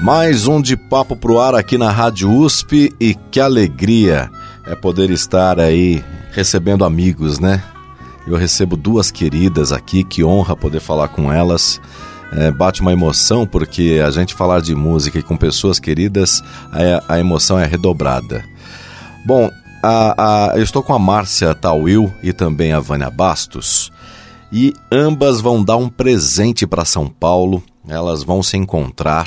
Mais um de papo pro ar aqui na Rádio USP e que alegria é poder estar aí recebendo amigos, né? Eu recebo duas queridas aqui, que honra poder falar com elas. É, bate uma emoção porque a gente falar de música e com pessoas queridas, a, a emoção é redobrada. Bom, a, a, eu estou com a Márcia Tawil e também a Vânia Bastos e ambas vão dar um presente para São Paulo. Elas vão se encontrar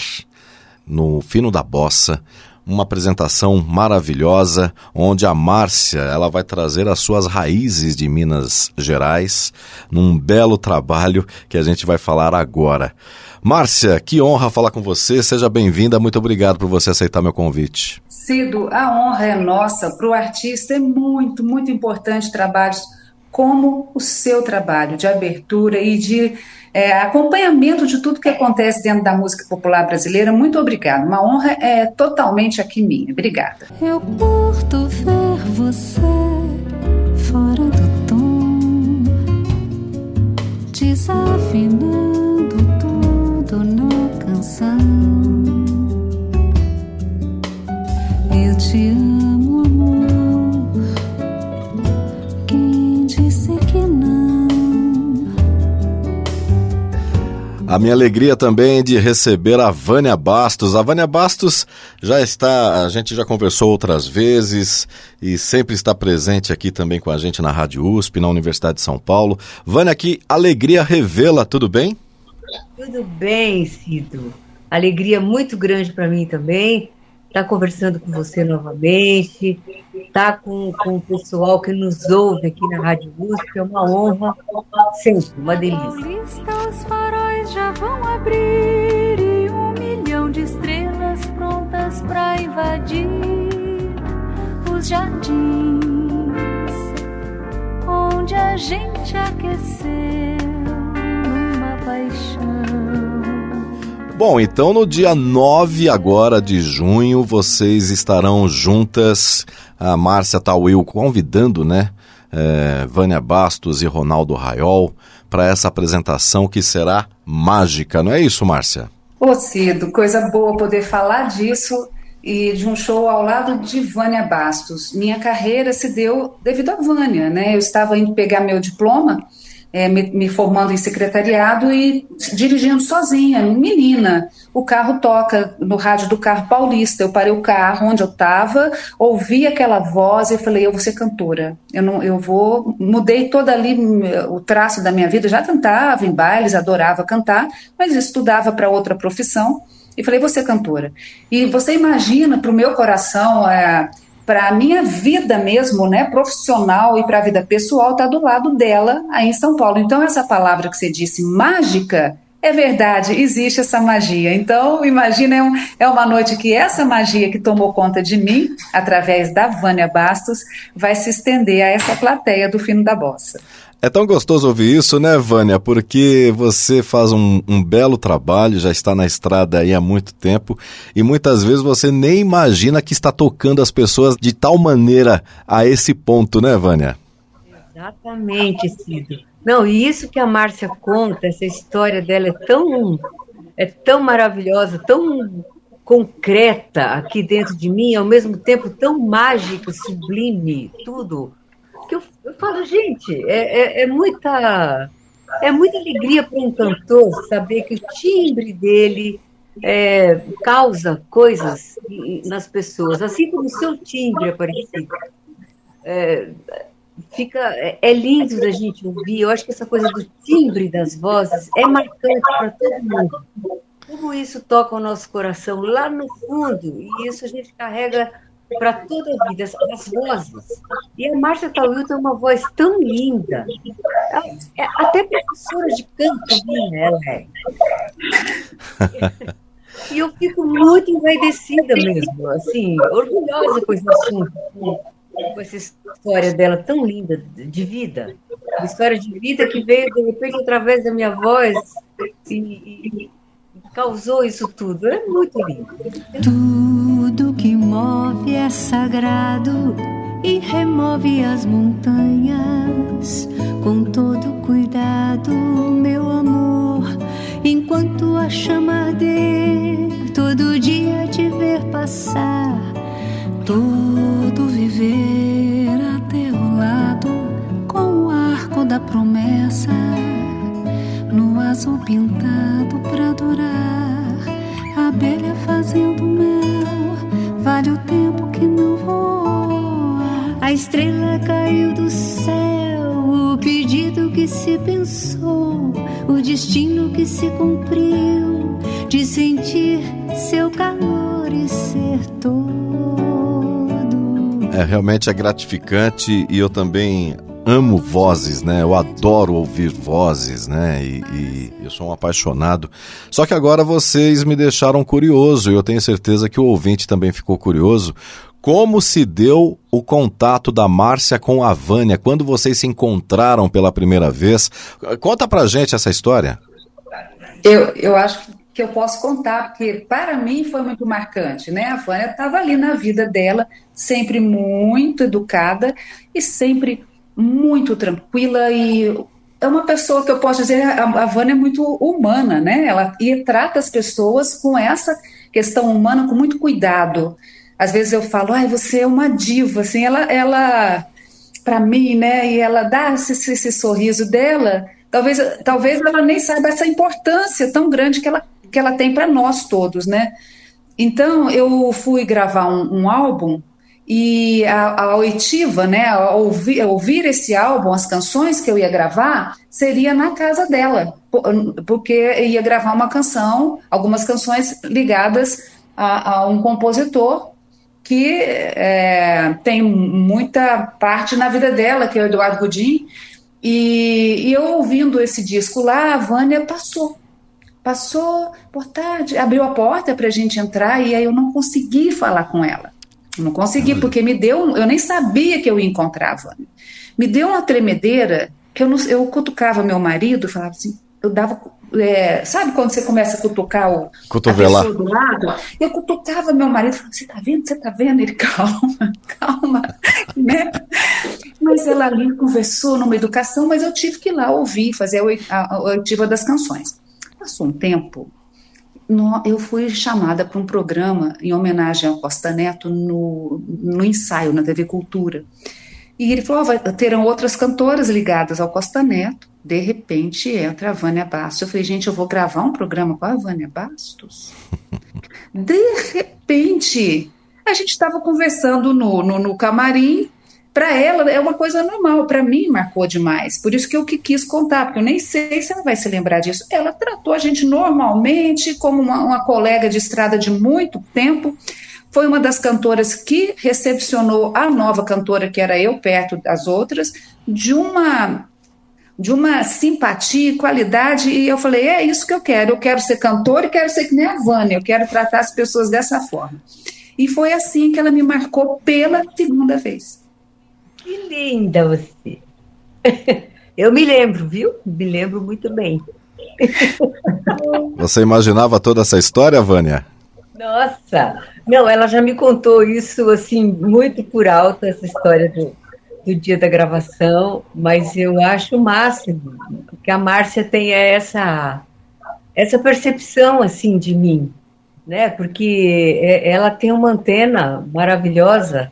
no Fino da Bossa uma apresentação maravilhosa onde a Márcia ela vai trazer as suas raízes de Minas Gerais num belo trabalho que a gente vai falar agora. Márcia, que honra falar com você. Seja bem-vinda. Muito obrigado por você aceitar meu convite. Cido, a honra é nossa. Para o artista é muito, muito importante trabalhos como o seu trabalho de abertura e de é, acompanhamento de tudo que acontece dentro da música popular brasileira. Muito obrigada. Uma honra é totalmente aqui minha. Obrigada. Eu ver você A minha alegria também de receber a Vânia Bastos. A Vânia Bastos já está, a gente já conversou outras vezes e sempre está presente aqui também com a gente na Rádio USP, na Universidade de São Paulo. Vânia, que alegria revê-la, tudo bem? Tudo bem, Cido. Alegria muito grande para mim também estar tá conversando com você novamente, estar tá com, com o pessoal que nos ouve aqui na Rádio USP, é uma honra, sempre, uma delícia. os faróis já vão abrir e um milhão de estrelas prontas para invadir os jardins onde a gente aqueceu Bom, então no dia 9 agora de junho, vocês estarão juntas, a Márcia Tawil convidando, né, é, Vânia Bastos e Ronaldo Raiol para essa apresentação que será mágica, não é isso, Márcia? Ô Cido, coisa boa poder falar disso e de um show ao lado de Vânia Bastos. Minha carreira se deu devido a Vânia, né? Eu estava indo pegar meu diploma é, me, me, formando em secretariado e dirigindo sozinha, menina. O carro toca no rádio do carro paulista. Eu parei o carro onde eu estava, ouvi aquela voz e falei: eu vou ser cantora. Eu não, eu vou. Mudei toda ali o traço da minha vida. Já cantava em bailes, adorava cantar, mas estudava para outra profissão. E falei: vou ser cantora. E você imagina para o meu coração. É, para a minha vida mesmo, né, profissional e para a vida pessoal, está do lado dela aí em São Paulo. Então, essa palavra que você disse, mágica, é verdade, existe essa magia. Então, imagina, é, é, uma noite que essa magia que tomou conta de mim, através da Vânia Bastos, vai se estender a essa plateia do Fino da Bossa. É tão gostoso ouvir isso, né, Vânia? Porque você faz um, um, belo trabalho, já está na estrada aí há muito tempo e muitas vezes você nem imagina que está tocando as pessoas de tal maneira a esse ponto, né, Vânia? Exatamente, Cido. Não, e isso que a Márcia conta, essa história dela é tão, é tão maravilhosa, tão concreta aqui dentro de mim, ao mesmo tempo tão mágica, sublime, tudo eu, falo, gente, é, é, é muita é muita alegria para um cantor saber que o timbre dele é, causa coisas nas pessoas, assim como o seu timbre é. É, fica, é, é lindo da gente ouvir. Eu acho que essa coisa do timbre das vozes é marcante para todo mundo. Tudo isso toca o nosso coração lá no fundo, e isso a gente carrega para toda a vida, as vozes. E a Márcia Tawil tem uma voz tão linda. É, até professora de canto minha, ela é. e eu fico muito envaidecida mesmo, assim, orgulhosa com esse assunto, com, essa história dela tão linda de vida. Uma história de vida que veio, de repente, através da minha voz e, e causou isso tudo. É muito lindo. Tudo que move é sagrado e remove as montanhas com todo cuidado, meu amor. Enquanto a chama arder, todo dia te ver passar, todo viver a teu lado com o arco da promessa azul pintado pra durar, abelha fazendo mel, vale o tempo que não voa. A estrela caiu do céu, o pedido que se pensou, o destino que se cumpriu, de sentir seu calor e ser todo. É, realmente é gratificante e eu também amo vozes, né? Eu adoro ouvir vozes, né? E, e, eu sou um apaixonado. Só que agora vocês me deixaram curioso e eu tenho certeza que o ouvinte também ficou curioso. Como se deu o contato da Márcia com a Vânia? Quando vocês se encontraram pela primeira vez? Conta pra gente essa história. Eu, eu acho que eu posso contar, porque para mim foi muito marcante, né? A Vânia estava ali na vida dela, sempre muito educada e sempre muito tranquila e é uma pessoa que eu posso dizer, a, Vânia é muito humana, né? Ela e trata as pessoas com essa questão humana com muito cuidado. Às vezes eu falo, ai, você é uma diva, assim, ela, ela para mim, né? E ela dá esse, esse sorriso dela, talvez, talvez ela nem saiba essa importância tão grande que ela, que ela tem para nós todos, né? Então eu fui gravar um, um álbum e a, a oitiva, né, a ouvir, a ouvir, esse álbum, as canções que eu ia gravar, seria na casa dela, porque eu ia gravar uma canção, algumas canções ligadas a, a um compositor que é, tem muita parte na vida dela, que é o Eduardo Godin, e, e eu ouvindo esse disco lá, a Vânia passou, passou por tarde, abriu a porta para a gente entrar e aí eu não consegui falar com ela. Não consegui, porque me deu. Eu nem sabia que eu ia encontrar a Vânia. Me deu uma tremedeira que eu, não, eu cutucava meu marido, falava assim, eu dava. É, sabe quando você começa a cutucar o, Cotovelar. a pessoa do lado? Eu cutucava meu marido, falava, você tá vendo? Você tá vendo? Ele, calma, calma, né? Mas ela ali conversou numa educação, mas eu tive que ir lá ouvir, fazer a oitiva das canções. Passou um tempo, no, eu fui chamada para um programa em homenagem ao Costa Neto no, no ensaio, na TV Cultura. E ele falou: oh, terão outras cantoras ligadas ao Costa Neto. De repente entra a Vânia Bastos. Eu falei: gente, eu vou gravar um programa com a Vânia Bastos? De repente, a gente estava conversando no, no, no camarim para ela é uma coisa normal, para mim marcou demais. Por isso que eu que quis contar, porque eu nem sei se ela vai se lembrar disso. Ela tratou a gente normalmente, como uma, uma colega de estrada de muito tempo. Foi uma das cantoras que recepcionou a nova cantora, que era eu, perto das outras, de uma de uma simpatia e qualidade, e eu falei, é isso que eu quero, eu quero ser cantora e quero ser que nem a Vânia, eu quero tratar as pessoas dessa forma. E foi assim que ela me marcou pela segunda vez. Que linda você. Eu me lembro, viu? Me lembro muito bem. Você imaginava toda essa história, Vânia? Nossa! Não, ela já me contou isso assim, muito por alto, essa história do, do dia da gravação, mas eu acho o máximo que a Márcia tenha essa, essa percepção assim de mim, né? Porque é, ela tem uma antena maravilhosa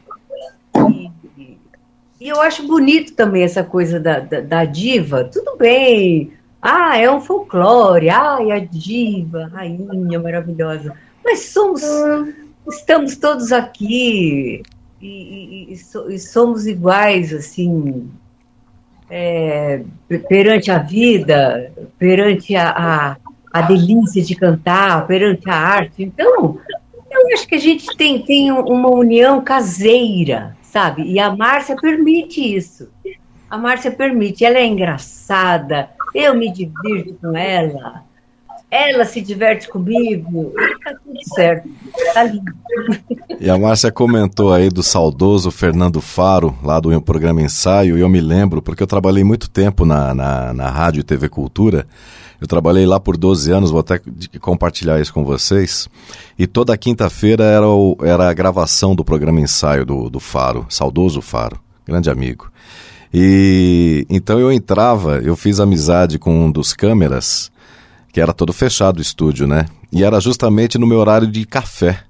e eu acho bonito também essa coisa da, da, da, diva. Tudo bem. Ah, é um folclore. Ah, é a diva, a rainha maravilhosa. Mas somos, estamos todos aqui e, e, e, e somos iguais, assim, é, perante a vida, perante a, a, a, delícia de cantar, perante a arte. Então, eu acho que a gente tem, tem uma união caseira sabe? E a Márcia permite isso. A Márcia permite, ela é engraçada, eu me divirto com ela. ela se diverte comigo, tá tudo certo, tá lindo. E a Márcia comentou aí do saudoso Fernando Faro, lá do programa Ensaio, e eu me lembro, porque eu trabalhei muito tempo na, na, na Rádio e TV Cultura, eu trabalhei lá por 12 anos, vou até compartilhar isso com vocês. E toda quinta-feira era, era a gravação do programa Ensaio do, do Faro, saudoso Faro, grande amigo. E então eu entrava, eu fiz amizade com um dos câmeras, que era todo fechado o estúdio, né? E era justamente no meu horário de café.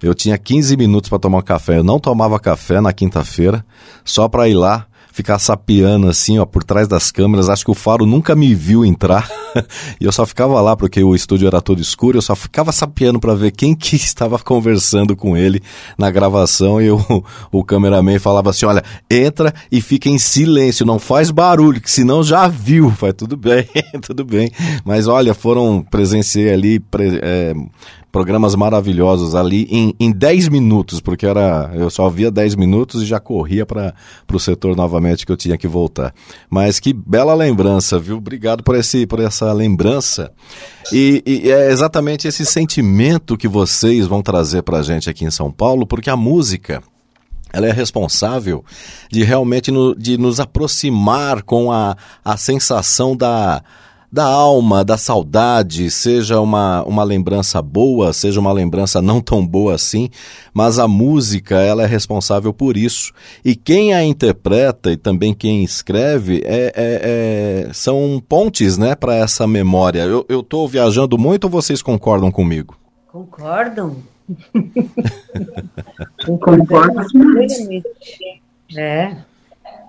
Eu tinha 15 minutos para tomar café. Eu não tomava café na quinta-feira, só para ir lá ficar sapeando assim, ó, por trás das câmeras. Acho que o Faro nunca me viu entrar. e eu só ficava lá porque o estúdio era todo escuro, eu só ficava sapeando para ver quem que estava conversando com ele na gravação e o, o cameraman falava assim: "Olha, entra e fica em silêncio, não faz barulho, que senão já viu". Vai tudo bem, tudo bem. Mas olha, foram presenciei ali pre, é, programas maravilhosos ali em, em 10 minutos, porque era eu só via 10 minutos e já corria para o setor novamente que eu tinha que voltar. Mas que bela lembrança, viu? Obrigado por, esse, por essa lembrança. E, e é exatamente esse sentimento que vocês vão trazer para a gente aqui em São Paulo, porque a música ela é responsável de realmente no, de nos aproximar com a, a sensação da, da alma, da saudade, seja uma, uma lembrança boa, seja uma lembrança não tão boa assim, mas a música ela é responsável por isso. E quem a interpreta e também quem escreve é, é, é são pontes né, para essa memória. Eu estou viajando muito ou vocês concordam comigo? Concordam. Concordam. É,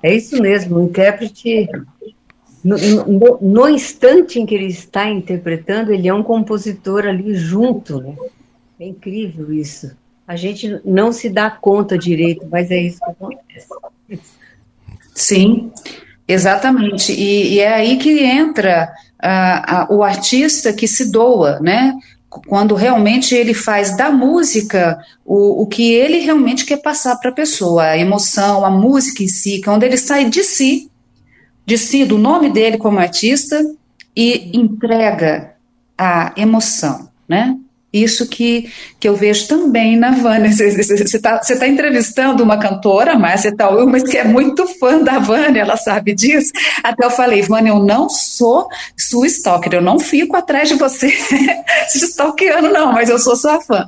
é isso mesmo. O intérprete no, no, no, instante em que ele está interpretando, ele é um compositor ali junto, né? É incrível isso. A gente não se dá conta direito, mas é isso que acontece. Sim, exatamente. E, e é aí que entra uh, o artista que se doa, né? Quando realmente ele faz da música o, o que ele realmente quer passar para a pessoa, a emoção, a música em si, quando ele sai de si de si, do nome dele como artista e entrega a emoção, né? Isso que, que eu vejo também na Vânia. Você está tá entrevistando uma cantora, Márcia Tauil, mas que é muito fã da Vânia, ela sabe disso. Até eu falei, Vânia, eu não sou sua stalker, eu não fico atrás de você te stalkeando, não, mas eu sou sua fã.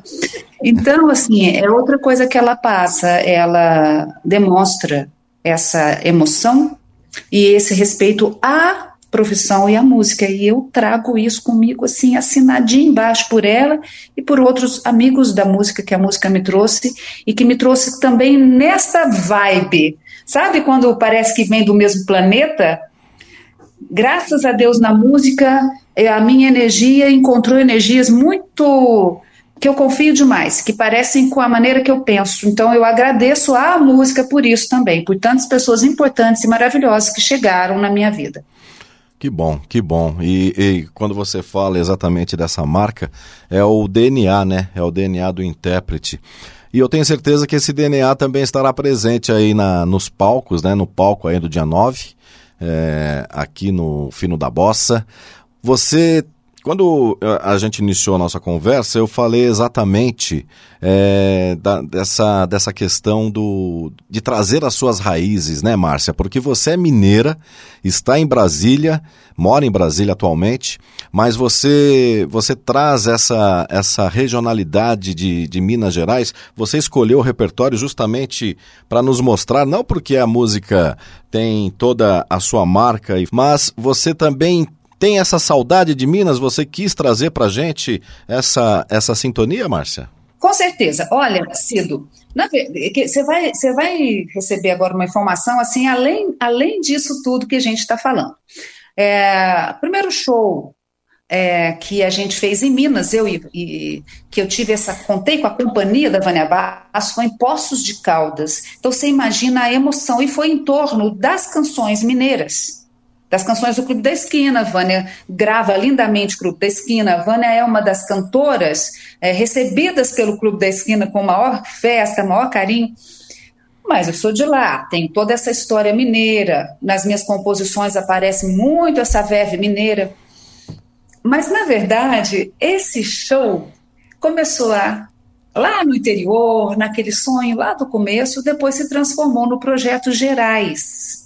Então, assim, é outra coisa que ela passa, ela demonstra essa emoção e esse respeito à profissão e à música. E eu trago isso comigo, assim, assinadinho embaixo por ela e por outros amigos da música que a música me trouxe e que me trouxe também nessa vibe. Sabe quando parece que vem do mesmo planeta? Graças a Deus na música, a minha energia encontrou energias muito que eu confio demais, que parecem com a maneira que eu penso. Então eu agradeço à música por isso também, por tantas pessoas importantes e maravilhosas que chegaram na minha vida. Que bom, que bom. E, e, quando você fala exatamente dessa marca, é o DNA, né? É o DNA do intérprete. E eu tenho certeza que esse DNA também estará presente aí na, nos palcos, né? No palco aí do dia 9, é, aqui no Fino da Bossa. Você quando eh, a gente iniciou a nossa conversa, eu falei exatamente é, da, dessa, dessa questão do, de trazer as suas raízes, né, Márcia? Porque você é mineira, está em Brasília, mora em Brasília atualmente, mas você, você traz essa, essa regionalidade de, de Minas Gerais. Você escolheu o repertório justamente para nos mostrar, não porque a música tem toda a sua marca, mas você também tem essa saudade de Minas? Você quis trazer para gente essa, essa sintonia, Márcia? Com certeza. Olha, Cido, você vai, você vai receber agora uma informação assim, além, além disso tudo que a gente está falando. É, primeiro show é, que a gente fez em Minas, eu e, e, que eu tive essa, contei com a companhia da Vânia Bass, foi em Poços de Caldas. Então você imagina a emoção, e foi em torno das canções mineiras das canções do Clube da Esquina. A Vânia grava lindamente o Clube da Esquina. A Vânia é uma das cantoras é, recebidas pelo Clube da Esquina com maior festa, maior carinho. Mas eu sou de lá, tem toda essa história mineira. Nas minhas composições aparece muito essa verve mineira. Mas, na verdade, esse show começou a, lá no interior, naquele sonho lá do começo, depois se transformou no projeto Gerais,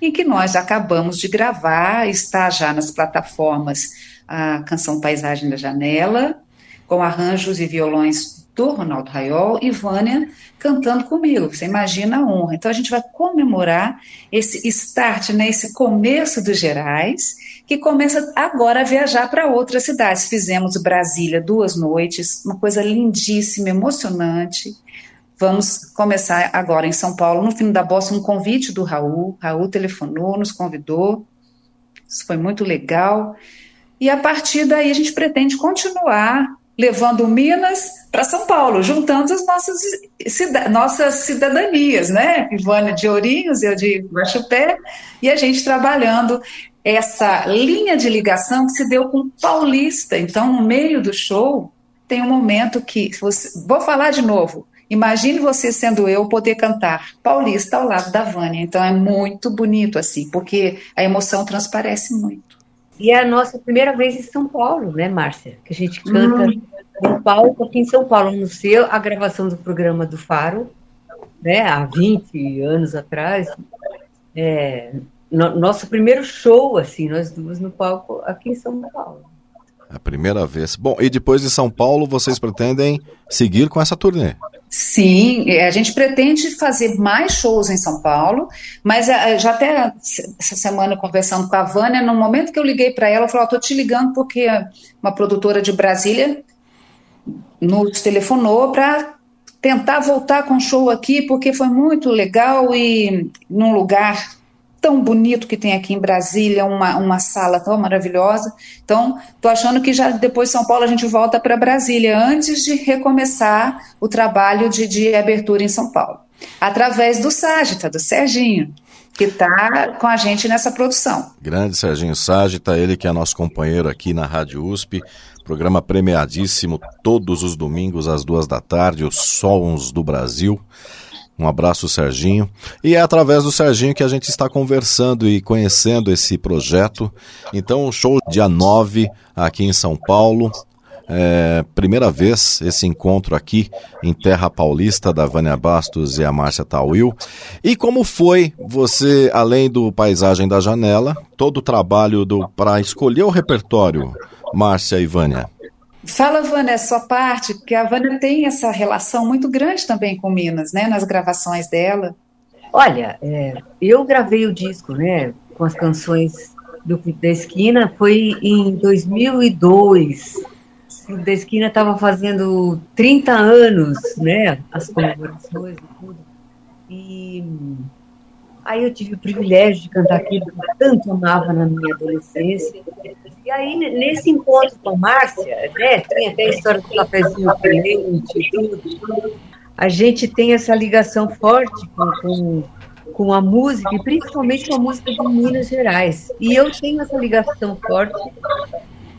em que nós acabamos de gravar, está já nas plataformas a canção Paisagem da Janela, com arranjos e violões do Ronaldo Raiol e Vânia cantando comigo. Você imagina a honra. Então a gente vai comemorar esse start, né, esse começo dos Gerais, que começa agora a viajar para outras cidades. Fizemos Brasília duas noites, uma coisa lindíssima, emocionante. Vamos começar agora em São Paulo, no fim da bossa, um convite do Raul. Raul telefonou, nos convidou. Isso foi muito legal. E a partir daí a gente pretende continuar levando Minas para São Paulo, juntando as nossas, cida nossas cidadanias, né? Ivana de Ourinhos, eu de Guaxupé, e a gente trabalhando essa linha de ligação que se deu com Paulista. Então, no meio do show, tem um momento que. Você, vou falar de novo. Imagine você sendo eu poder cantar Paulista ao lado da Vânia. Então é muito bonito assim, porque a emoção transparece muito. E é a nossa primeira vez em São Paulo, né, Márcia? Que a gente canta hum. no palco aqui em São Paulo, no seu, a gravação do programa do Faro, né, há 20 anos atrás. É, no, nosso primeiro show, assim, nós duas no palco aqui em São Paulo. A primeira vez. Bom, e depois de São Paulo, vocês pretendem seguir com essa turnê? Sim, é, a gente pretende fazer mais shows em São Paulo, mas é, é, já até essa semana conversando com a Vânia, no momento que eu liguei para ela, ela falou: estou te ligando porque uma produtora de Brasília nos telefonou para tentar voltar com show aqui, porque foi muito legal e num lugar tão bonito que tem aqui em Brasília, uma, uma sala tão maravilhosa. Então, estou achando que já depois de São Paulo a gente volta para Brasília, antes de recomeçar o trabalho de, de abertura em São Paulo. Através do Ságita, do Serginho, que está com a gente nessa produção. Grande Serginho Ságita, ele que é nosso companheiro aqui na Rádio USP, programa premiadíssimo todos os domingos às duas da tarde, os Sons do Brasil. Um abraço, Serginho. E é através do Serginho que a gente está conversando e conhecendo esse projeto. Então, show dia 9 aqui em São Paulo. É, primeira vez esse encontro aqui em Terra Paulista da Vânia Bastos e a Márcia Tauil. E como foi você, além do Paisagem da Janela, todo o trabalho para escolher o repertório, Márcia e Vânia? Fala, Vânia, a sua parte, porque a Vânia tem essa relação muito grande também com Minas, né, nas gravações dela. Olha, é, eu gravei o disco, né, com as canções do Clube da Esquina, foi em 2002. O Clube da Esquina estava fazendo 30 anos, né, as comemorações e tudo. E aí eu tive o privilégio de cantar aquilo que eu tanto amava na minha adolescência. E aí, nesse encontro com a Márcia, né, tem até a história do cafezinho quente e tudo, a gente tem essa ligação forte com, com, com a música, e principalmente com a música de Minas Gerais. E eu tenho essa ligação forte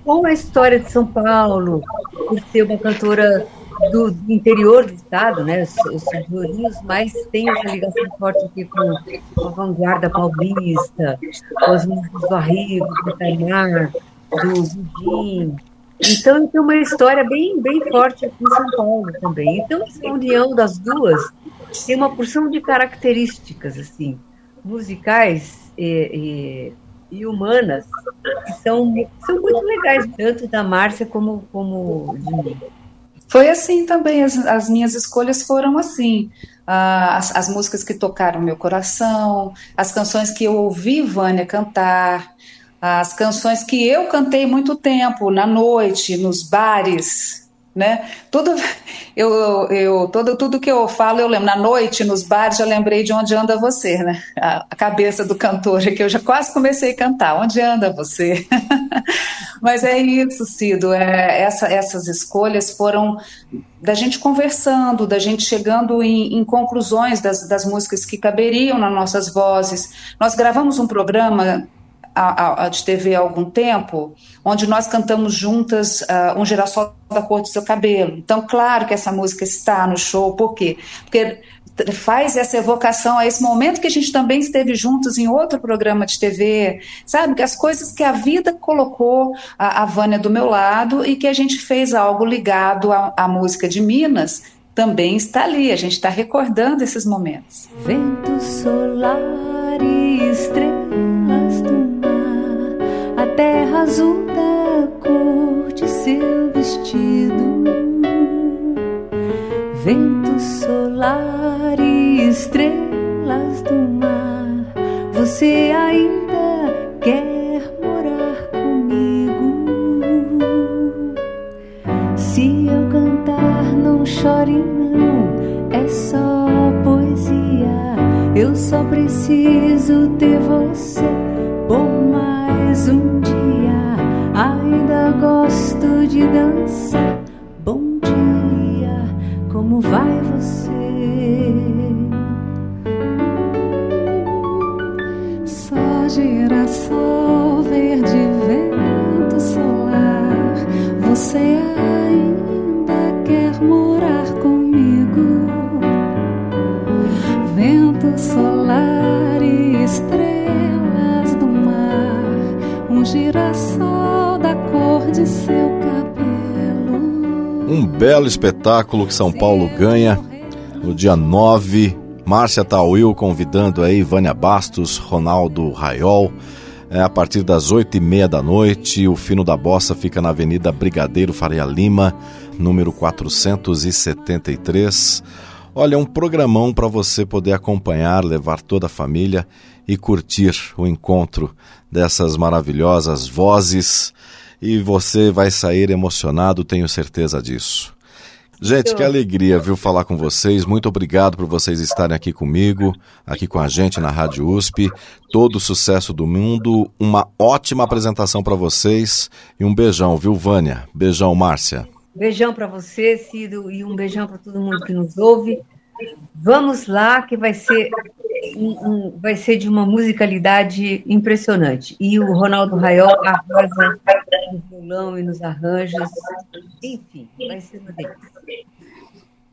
com a história de São Paulo, por ser uma cantora do, interior do estado, né, os, os mas tem essa ligação forte aqui com, a vanguarda paulista, com as músicas do Arrigo, do Tainar, do Budim. Então tem uma história bem, bem forte aqui em São Paulo também. Então essa união das duas tem uma porção de características assim musicais e, e, e humanas que são, são muito legais, tanto da Márcia como, como de mim. Foi assim também, as, as minhas escolhas foram assim. Uh, as, as, músicas que tocaram meu coração, as canções que eu ouvi Vânia cantar, as canções que eu cantei muito tempo, na noite, nos bares, né? Tudo eu, eu todo tudo que eu falo eu lembro na noite nos bares já lembrei de onde anda você, né? A, a cabeça do cantor que eu já quase comecei a cantar. Onde anda você? Mas é isso, Cido. É, essa, essas escolhas foram da gente conversando, da gente chegando em, em conclusões das, das músicas que caberiam nas nossas vozes. Nós gravamos um programa a, a, de TV há algum tempo, onde nós cantamos juntas uh, Um Girassol da Cor do Seu Cabelo. Então, claro que essa música está no show, por quê? Porque faz essa evocação a esse momento que a gente também esteve juntos em outro programa de TV, sabe? Que as coisas que a vida colocou a, a Vânia do meu lado e que a gente fez algo ligado à, música de Minas também está ali. A gente está recordando esses momentos. Vento solar e estrelas terra azul da cor de seu vestido. Vento solar e estrelas do mar, você ainda quer morar comigo? Se eu cantar, não chore, não, é só poesia. Eu só preciso ter você morar comigo? Vento solar e estrelas do mar. Um girassol da cor de seu cabelo. Um belo espetáculo que São Paulo ganha no dia 9. Márcia Tauil convidando aí Vânia Bastos, Ronaldo Raiol. É, a partir das oito e meia da noite, o Fino da Bossa fica na Avenida Brigadeiro Faria Lima, número 473. Olha, um programão para você poder acompanhar, levar toda a família e curtir o encontro dessas maravilhosas vozes. E você vai sair emocionado, tenho certeza disso. Gente, que alegria, viu, falar com vocês. Muito obrigado por vocês estarem aqui comigo, aqui com a gente na Rádio USP. Todo o sucesso do mundo, uma ótima apresentação para vocês e um beijão, viu, Vânia? Beijão, Márcia. Beijão para você, Cido, e um beijão para todo mundo que nos ouve. Vamos lá, que vai ser, um- um- vai ser de uma musicalidade impressionante. E o Ronaldo Raiol arrasa no violão e nos arranjos. Enfim, vai ser uma delícia.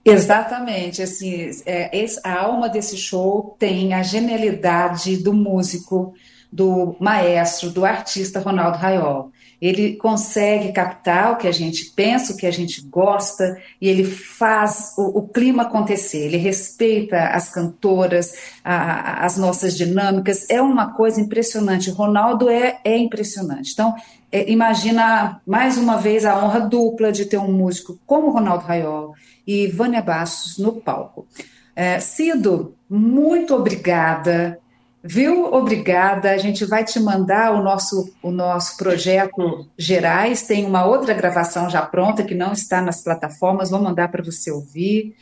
Exatamente, assim, é, a alma desse show tem a genialidade do músico, do maestro, do artista Ronaldo Raiol. Ele consegue captar o que a gente pensa, o que a gente gosta, e ele faz o, o clima acontecer. Ele respeita as cantoras, a- a- as nossas dinâmicas. É uma coisa impressionante. O Ronaldo é, é impressionante. Então, é, imagina mais uma vez a honra dupla de ter um músico como Ronaldo Raiol e Vânia Bastos no palco. É, Cido, muito obrigada, viu? Obrigada. A gente vai te mandar o nosso, o nosso projeto Gerais. Tem uma outra gravação já pronta que não está nas plataformas. Vou mandar para você ouvir,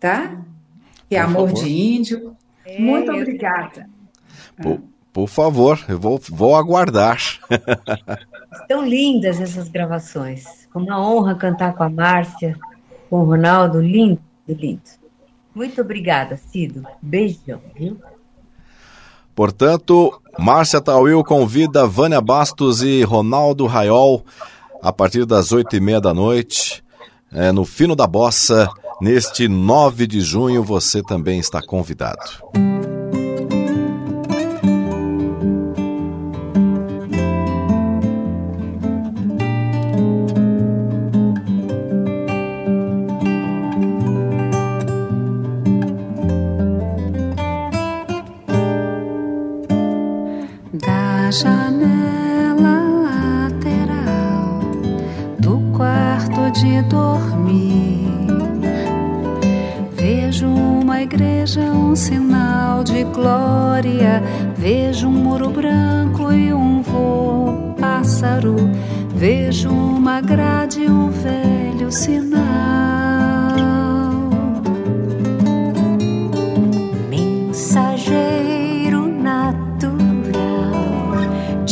tá? Que é Por Amor favor. de Índio. Muito eu- obrigada. Por, por favor, eu vou, vou aguardar. Estão lindas essas gravações. Uma honra cantar com a Márcia, com o Ronaldo. Lindo, lindo. Muito obrigada, Cido. Beijão, viu? Portanto, Márcia Tauil convida Vânia Bastos e Ronaldo Raiol a partir das oito e meia da noite, é, no Fino da Bossa, neste 9 de junho, você também está convidado.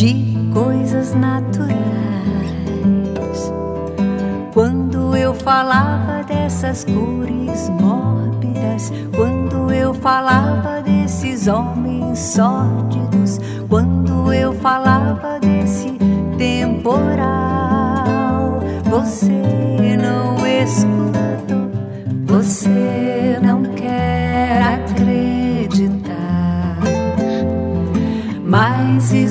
De coisas naturais. Quando eu falava dessas cores mórbidas, quando eu falava desses homens sórdidos, quando eu falava desse temporal, você não escutou, Você não quer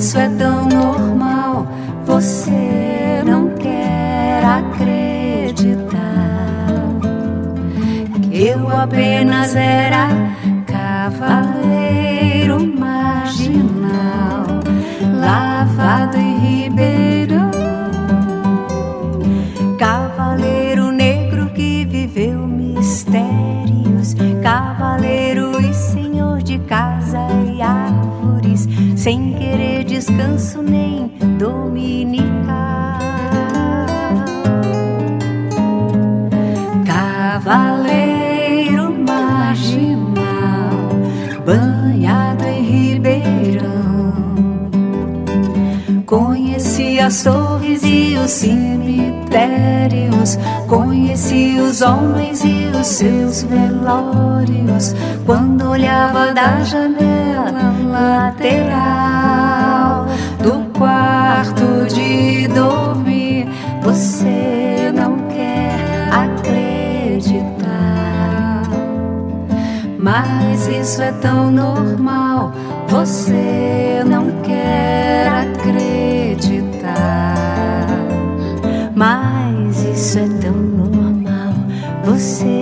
isso é tão normal. Você não quer acreditar que eu apenas era cavaleiro marginal, lavado em ribeirão, cavaleiro negro que viveu mistérios, cavaleiro e senhor de casa descanso nem dominical. Cavaleiro marginal, banhado em Ribeirão. Conheci as torres e os cemitérios, conheci os homens e os seus velórios. Quando olhava da janela lateral de dormir, você não quer acreditar. Mas isso é tão normal, você não quer acreditar. Mas isso é tão normal, você